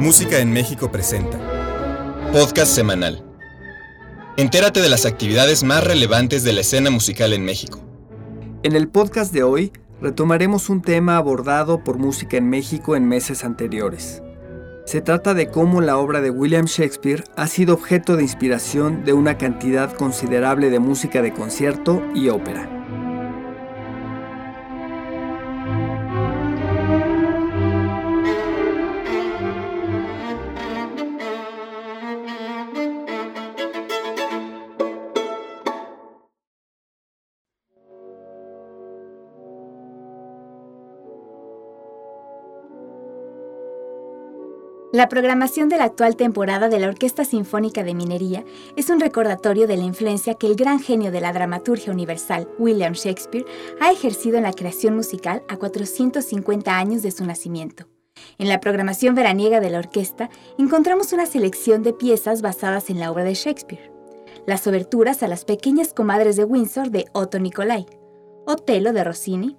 Música en México presenta. Podcast semanal. Entérate de las actividades más relevantes de la escena musical en México. En el podcast de hoy retomaremos un tema abordado por Música en México en meses anteriores. Se trata de cómo la obra de William Shakespeare ha sido objeto de inspiración de una cantidad considerable de música de concierto y ópera. La programación de la actual temporada de la Orquesta Sinfónica de Minería es un recordatorio de la influencia que el gran genio de la dramaturgia universal, William Shakespeare, ha ejercido en la creación musical a 450 años de su nacimiento. En la programación veraniega de la orquesta encontramos una selección de piezas basadas en la obra de Shakespeare. Las oberturas a las pequeñas comadres de Windsor de Otto Nicolai, Otelo de Rossini,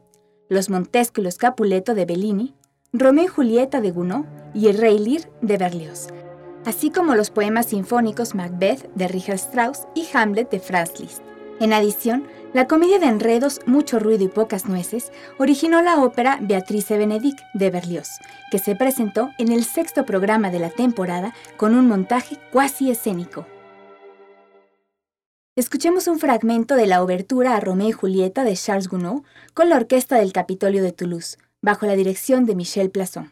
Los Montesco y los Capuleto de Bellini, Romeo y Julieta de Gounod y El Rey Lear de Berlioz, así como los poemas sinfónicos Macbeth de Richard Strauss y Hamlet de Franz Liszt. En adición, la comedia de enredos Mucho ruido y pocas nueces originó la ópera Beatrice Benedict de Berlioz, que se presentó en el sexto programa de la temporada con un montaje cuasi escénico. Escuchemos un fragmento de la obertura a Romeo y Julieta de Charles Gounod con la orquesta del Capitolio de Toulouse, bajo la dirección de Michel Plasson.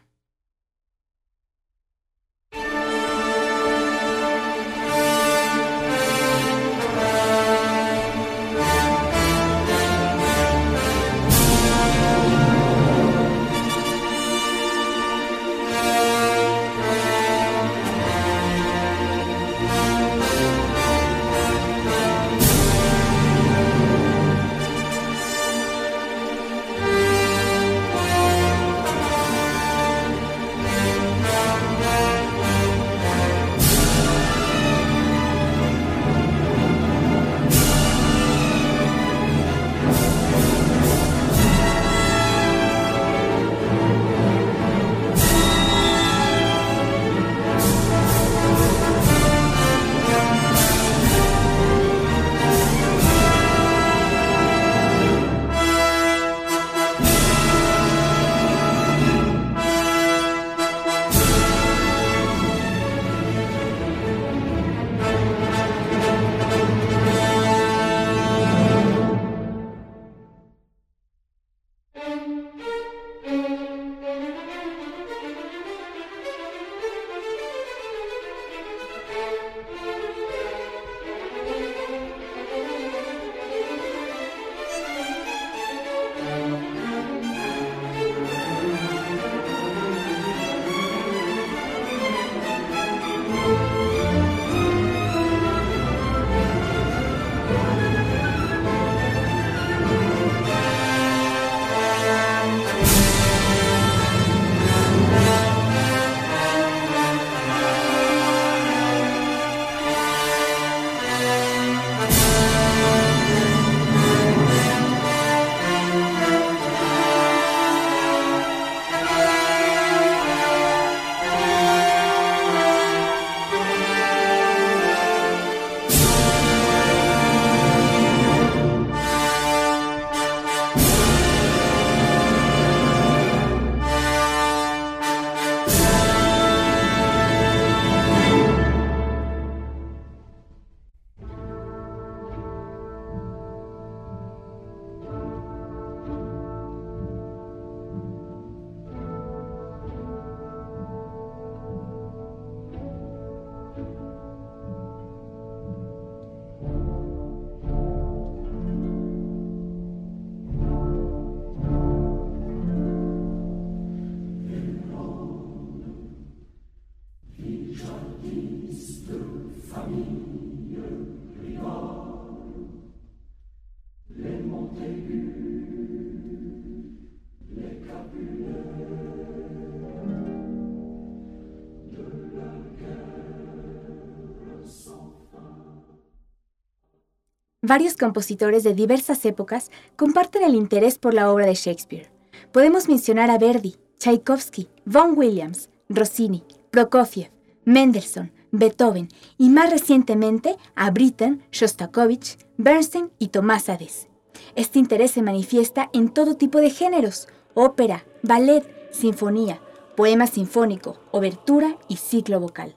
Varios compositores de diversas épocas comparten el interés por la obra de Shakespeare. Podemos mencionar a Verdi, Tchaikovsky, Vaughan Williams, Rossini, Prokofiev, Mendelssohn, Beethoven y más recientemente a Britten, Shostakovich, Bernstein y Tomás Hades. Este interés se manifiesta en todo tipo de géneros, ópera, ballet, sinfonía, poema sinfónico, obertura y ciclo vocal.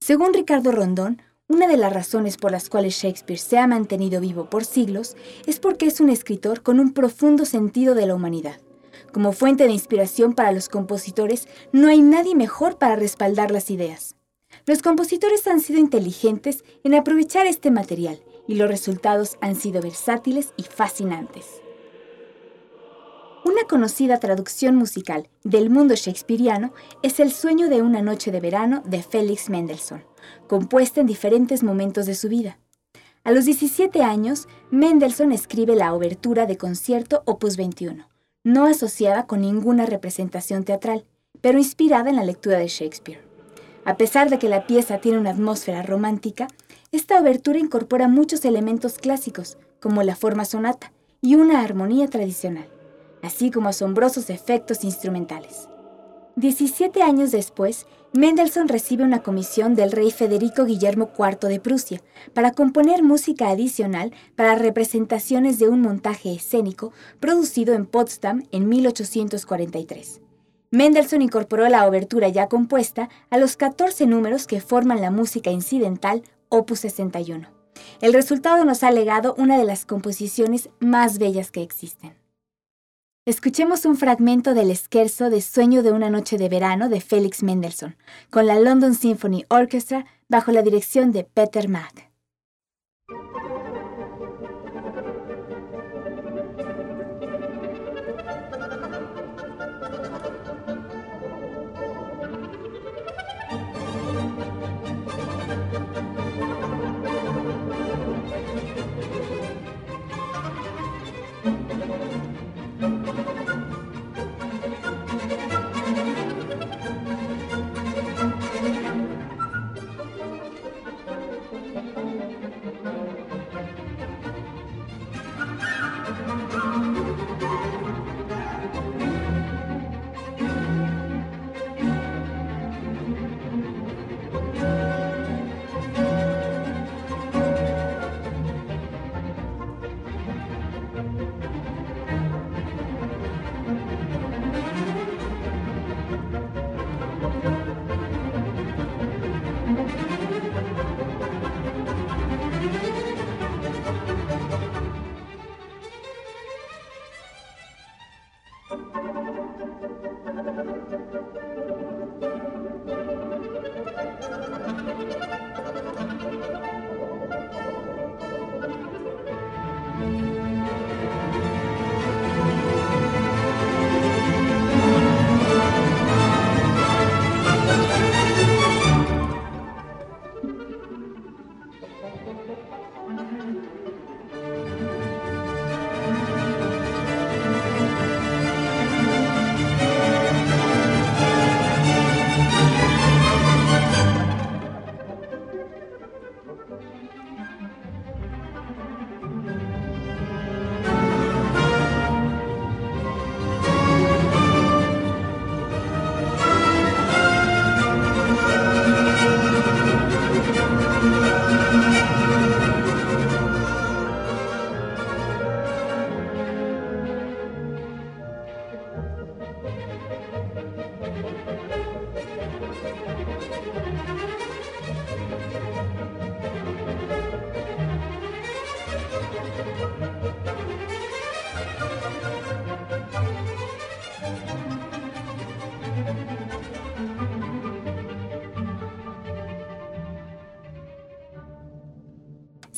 Según Ricardo Rondón, una de las razones por las cuales Shakespeare se ha mantenido vivo por siglos es porque es un escritor con un profundo sentido de la humanidad. Como fuente de inspiración para los compositores, no hay nadie mejor para respaldar las ideas. Los compositores han sido inteligentes en aprovechar este material y los resultados han sido versátiles y fascinantes. Una conocida traducción musical del mundo shakespeariano es El sueño de una noche de verano de Félix Mendelssohn, compuesta en diferentes momentos de su vida. A los 17 años, Mendelssohn escribe la obertura de concierto Opus 21, no asociada con ninguna representación teatral, pero inspirada en la lectura de Shakespeare. A pesar de que la pieza tiene una atmósfera romántica, esta obertura incorpora muchos elementos clásicos, como la forma sonata y una armonía tradicional, así como asombrosos efectos instrumentales. 17 años después, Mendelssohn recibe una comisión del rey Federico Guillermo IV de Prusia para componer música adicional para representaciones de un montaje escénico producido en Potsdam en 1843. Mendelssohn incorporó la obertura ya compuesta a los 14 números que forman la música incidental Opus 61. El resultado nos ha legado una de las composiciones más bellas que existen. Escuchemos un fragmento del esquerzo de Sueño de una noche de verano de Felix Mendelssohn, con la London Symphony Orchestra bajo la dirección de Peter Mack.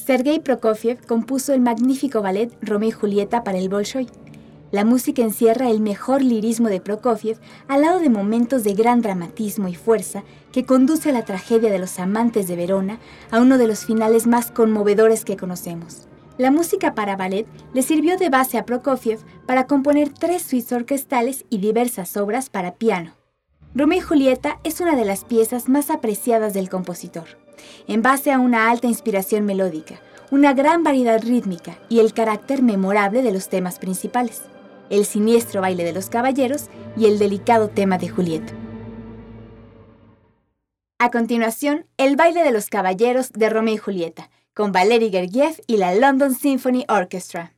Sergei Prokofiev compuso el magnífico ballet Romeo y Julieta para el Bolshoi. La música encierra el mejor lirismo de Prokofiev al lado de momentos de gran dramatismo y fuerza que conduce a la tragedia de los amantes de Verona a uno de los finales más conmovedores que conocemos. La música para ballet le sirvió de base a Prokofiev para componer tres suites orquestales y diversas obras para piano. Romeo y Julieta es una de las piezas más apreciadas del compositor en base a una alta inspiración melódica, una gran variedad rítmica y el carácter memorable de los temas principales, el siniestro baile de los caballeros y el delicado tema de Julieta. A continuación, el baile de los caballeros de Romeo y Julieta, con Valery Gergiev y la London Symphony Orchestra.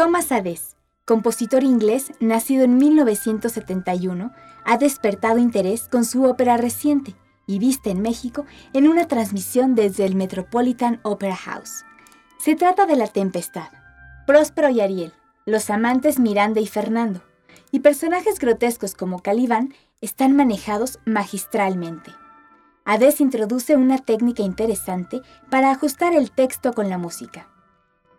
Thomas Hades, compositor inglés nacido en 1971, ha despertado interés con su ópera reciente y vista en México en una transmisión desde el Metropolitan Opera House. Se trata de La Tempestad, Próspero y Ariel, los amantes Miranda y Fernando, y personajes grotescos como Calibán están manejados magistralmente. Hades introduce una técnica interesante para ajustar el texto con la música.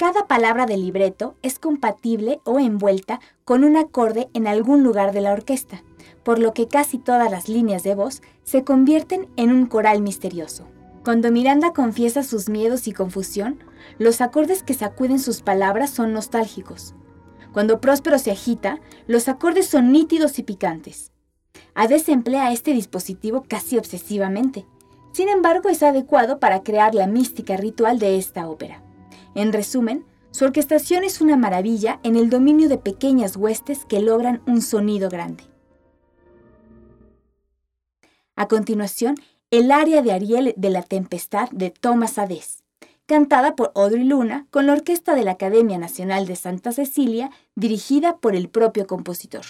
Cada palabra del libreto es compatible o envuelta con un acorde en algún lugar de la orquesta, por lo que casi todas las líneas de voz se convierten en un coral misterioso. Cuando Miranda confiesa sus miedos y confusión, los acordes que sacuden sus palabras son nostálgicos. Cuando Próspero se agita, los acordes son nítidos y picantes. Hades emplea este dispositivo casi obsesivamente. Sin embargo, es adecuado para crear la mística ritual de esta ópera. En resumen, su orquestación es una maravilla en el dominio de pequeñas huestes que logran un sonido grande. A continuación, el aria de Ariel de la Tempestad de Thomas Hades, cantada por Audrey Luna con la orquesta de la Academia Nacional de Santa Cecilia, dirigida por el propio compositor.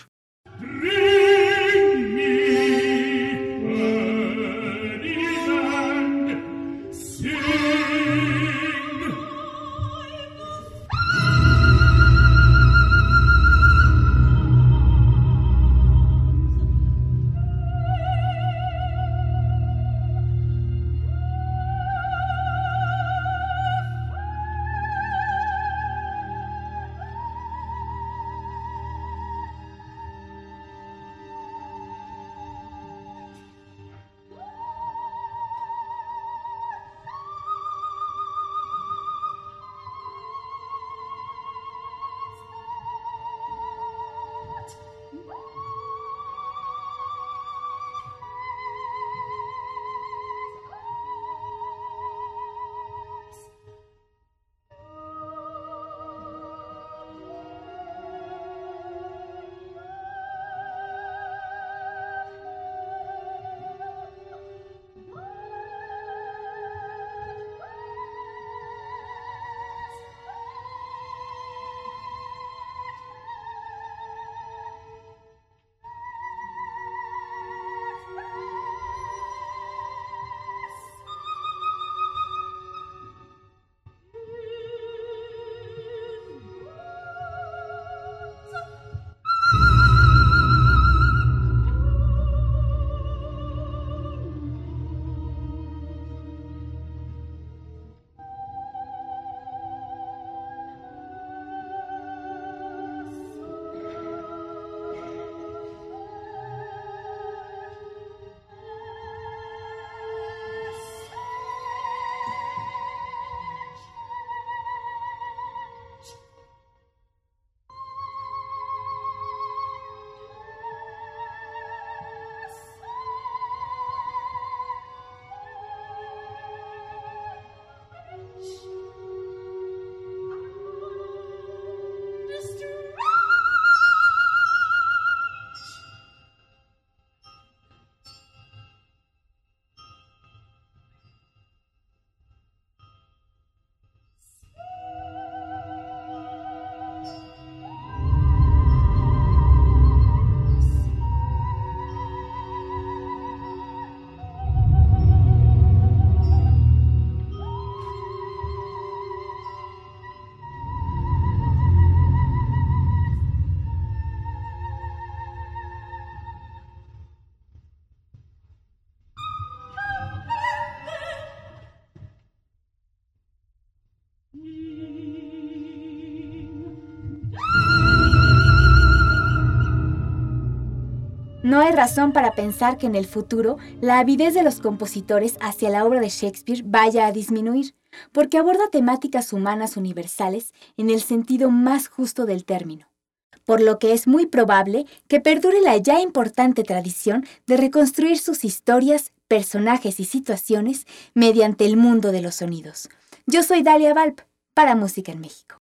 No hay razón para pensar que en el futuro la avidez de los compositores hacia la obra de Shakespeare vaya a disminuir, porque aborda temáticas humanas universales en el sentido más justo del término por lo que es muy probable que perdure la ya importante tradición de reconstruir sus historias, personajes y situaciones mediante el mundo de los sonidos. Yo soy Dalia Valp, para Música en México.